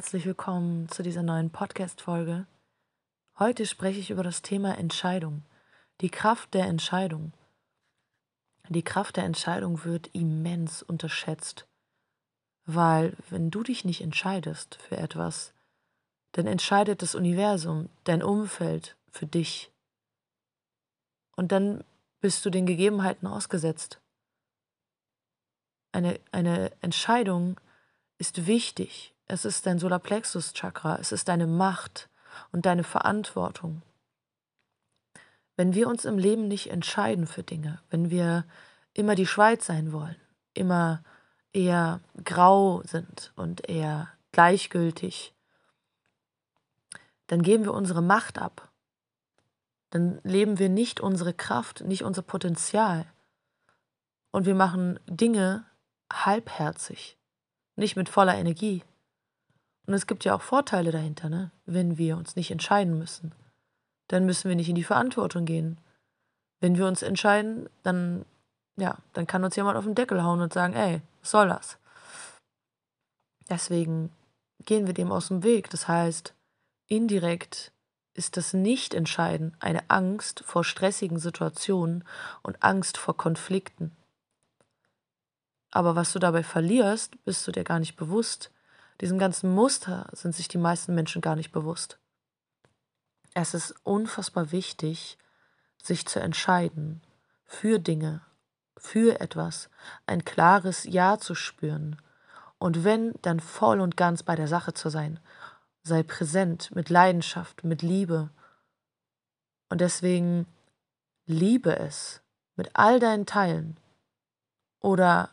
herzlich willkommen zu dieser neuen Podcast-Folge. Heute spreche ich über das Thema Entscheidung, die Kraft der Entscheidung. Die Kraft der Entscheidung wird immens unterschätzt, weil wenn du dich nicht entscheidest für etwas, dann entscheidet das Universum, dein Umfeld für dich. Und dann bist du den Gegebenheiten ausgesetzt. Eine, eine Entscheidung ist wichtig. Es ist dein Solarplexus-Chakra, es ist deine Macht und deine Verantwortung. Wenn wir uns im Leben nicht entscheiden für Dinge, wenn wir immer die Schweiz sein wollen, immer eher grau sind und eher gleichgültig, dann geben wir unsere Macht ab. Dann leben wir nicht unsere Kraft, nicht unser Potenzial. Und wir machen Dinge halbherzig, nicht mit voller Energie. Und es gibt ja auch Vorteile dahinter, ne? wenn wir uns nicht entscheiden müssen. Dann müssen wir nicht in die Verantwortung gehen. Wenn wir uns entscheiden, dann, ja, dann kann uns jemand auf den Deckel hauen und sagen, ey, was soll das? Deswegen gehen wir dem aus dem Weg. Das heißt, indirekt ist das Nicht-Entscheiden eine Angst vor stressigen Situationen und Angst vor Konflikten. Aber was du dabei verlierst, bist du dir gar nicht bewusst. Diesem ganzen Muster sind sich die meisten Menschen gar nicht bewusst. Es ist unfassbar wichtig, sich zu entscheiden für Dinge, für etwas, ein klares Ja zu spüren und wenn, dann voll und ganz bei der Sache zu sein. Sei präsent mit Leidenschaft, mit Liebe. Und deswegen liebe es mit all deinen Teilen oder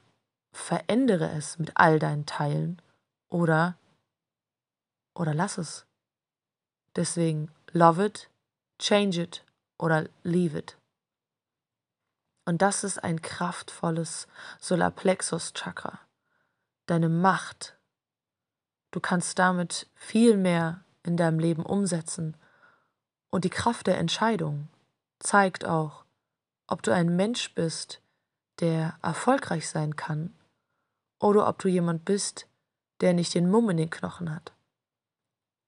verändere es mit all deinen Teilen oder oder lass es. Deswegen love it, change it oder leave it. Und das ist ein kraftvolles Solarplexus Chakra. Deine Macht. Du kannst damit viel mehr in deinem Leben umsetzen. Und die Kraft der Entscheidung zeigt auch, ob du ein Mensch bist, der erfolgreich sein kann, oder ob du jemand bist, der nicht den Mumm in den Knochen hat.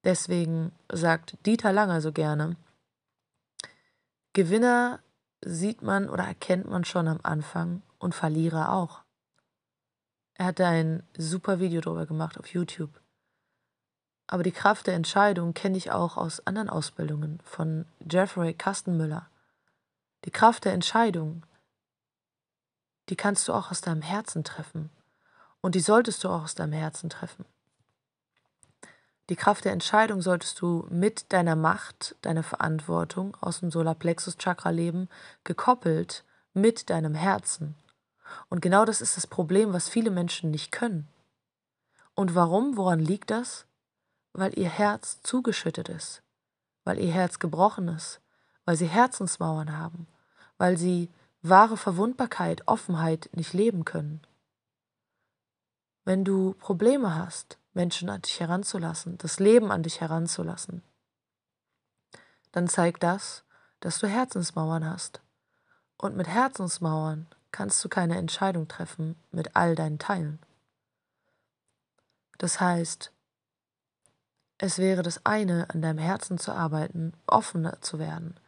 Deswegen sagt Dieter Langer so gerne, Gewinner sieht man oder erkennt man schon am Anfang und Verlierer auch. Er hat da ein super Video drüber gemacht auf YouTube. Aber die Kraft der Entscheidung kenne ich auch aus anderen Ausbildungen von Jeffrey Kastenmüller. Die Kraft der Entscheidung, die kannst du auch aus deinem Herzen treffen. Und die solltest du auch aus deinem Herzen treffen. Die Kraft der Entscheidung solltest du mit deiner Macht, deiner Verantwortung aus dem Solarplexus-Chakra leben, gekoppelt mit deinem Herzen. Und genau das ist das Problem, was viele Menschen nicht können. Und warum? Woran liegt das? Weil ihr Herz zugeschüttet ist, weil ihr Herz gebrochen ist, weil sie Herzensmauern haben, weil sie wahre Verwundbarkeit, Offenheit nicht leben können. Wenn du Probleme hast, Menschen an dich heranzulassen, das Leben an dich heranzulassen, dann zeigt das, dass du Herzensmauern hast. Und mit Herzensmauern kannst du keine Entscheidung treffen mit all deinen Teilen. Das heißt, es wäre das eine, an deinem Herzen zu arbeiten, offener zu werden,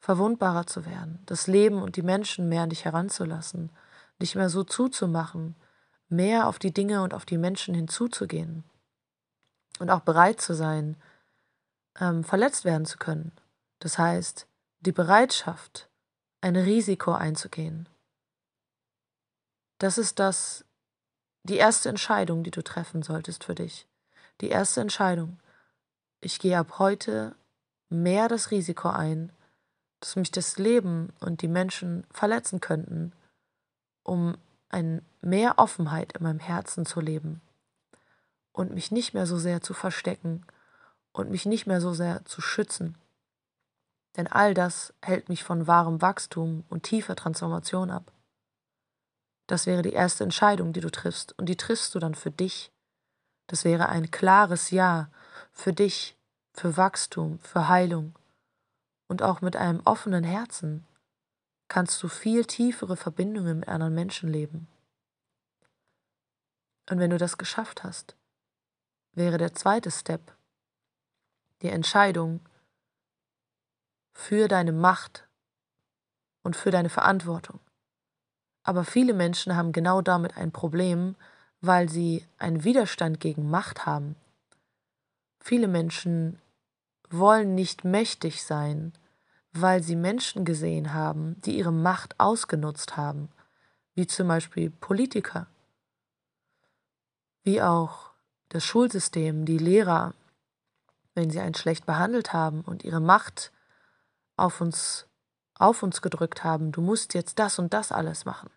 verwundbarer zu werden, das Leben und die Menschen mehr an dich heranzulassen, nicht mehr so zuzumachen, mehr auf die Dinge und auf die Menschen hinzuzugehen und auch bereit zu sein, ähm, verletzt werden zu können. Das heißt, die Bereitschaft, ein Risiko einzugehen. Das ist das, die erste Entscheidung, die du treffen solltest für dich. Die erste Entscheidung. Ich gehe ab heute mehr das Risiko ein, dass mich das Leben und die Menschen verletzen könnten, um ein mehr Offenheit in meinem Herzen zu leben und mich nicht mehr so sehr zu verstecken und mich nicht mehr so sehr zu schützen. Denn all das hält mich von wahrem Wachstum und tiefer Transformation ab. Das wäre die erste Entscheidung, die du triffst, und die triffst du dann für dich. Das wäre ein klares Ja für dich, für Wachstum, für Heilung. Und auch mit einem offenen Herzen kannst du viel tiefere Verbindungen mit anderen Menschen leben. Und wenn du das geschafft hast, wäre der zweite Step, die Entscheidung für deine Macht und für deine Verantwortung. Aber viele Menschen haben genau damit ein Problem, weil sie einen Widerstand gegen Macht haben. Viele Menschen wollen nicht mächtig sein, weil sie Menschen gesehen haben, die ihre Macht ausgenutzt haben, wie zum Beispiel Politiker, wie auch das Schulsystem, die Lehrer, wenn sie einen schlecht behandelt haben und ihre Macht auf uns, auf uns gedrückt haben, du musst jetzt das und das alles machen,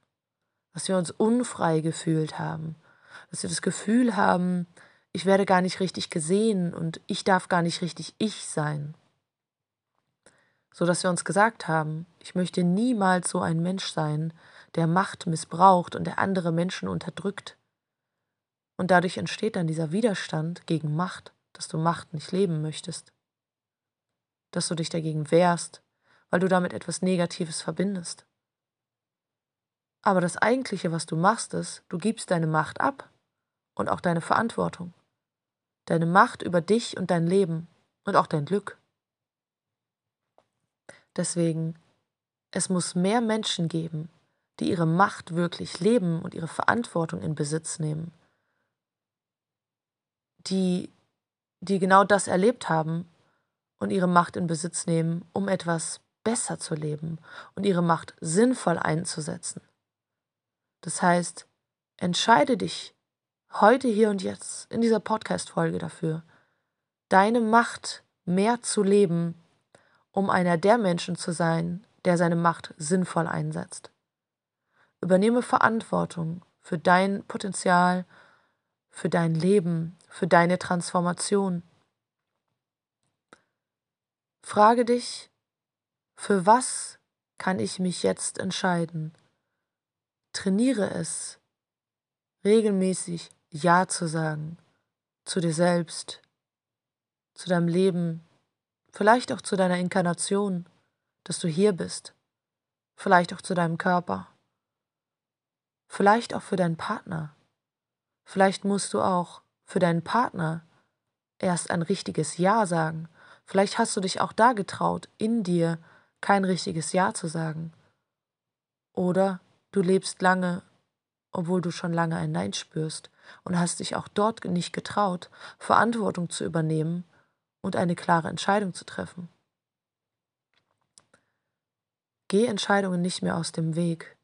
dass wir uns unfrei gefühlt haben, dass wir das Gefühl haben, ich werde gar nicht richtig gesehen und ich darf gar nicht richtig ich sein. So dass wir uns gesagt haben, ich möchte niemals so ein Mensch sein, der Macht missbraucht und der andere Menschen unterdrückt. Und dadurch entsteht dann dieser Widerstand gegen Macht, dass du Macht nicht leben möchtest. Dass du dich dagegen wehrst, weil du damit etwas Negatives verbindest. Aber das Eigentliche, was du machst, ist, du gibst deine Macht ab und auch deine Verantwortung deine Macht über dich und dein Leben und auch dein Glück. Deswegen, es muss mehr Menschen geben, die ihre Macht wirklich leben und ihre Verantwortung in Besitz nehmen, die, die genau das erlebt haben und ihre Macht in Besitz nehmen, um etwas besser zu leben und ihre Macht sinnvoll einzusetzen. Das heißt, entscheide dich heute, hier und jetzt, in dieser Podcast-Folge dafür, deine Macht mehr zu leben, um einer der Menschen zu sein, der seine Macht sinnvoll einsetzt. Übernehme Verantwortung für dein Potenzial, für dein Leben, für deine Transformation. Frage dich, für was kann ich mich jetzt entscheiden? Trainiere es regelmäßig ja zu sagen zu dir selbst, zu deinem Leben, vielleicht auch zu deiner Inkarnation, dass du hier bist, vielleicht auch zu deinem Körper, vielleicht auch für deinen Partner. Vielleicht musst du auch für deinen Partner erst ein richtiges Ja sagen. Vielleicht hast du dich auch da getraut, in dir kein richtiges Ja zu sagen. Oder du lebst lange obwohl du schon lange ein Nein spürst und hast dich auch dort nicht getraut, Verantwortung zu übernehmen und eine klare Entscheidung zu treffen. Geh Entscheidungen nicht mehr aus dem Weg.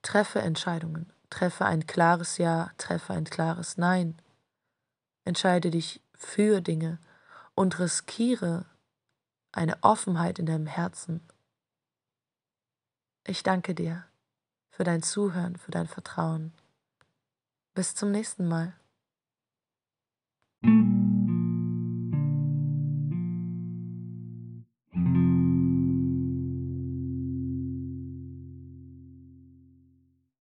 Treffe Entscheidungen, treffe ein klares Ja, treffe ein klares Nein. Entscheide dich für Dinge und riskiere eine Offenheit in deinem Herzen. Ich danke dir für dein Zuhören, für dein Vertrauen. Bis zum nächsten Mal.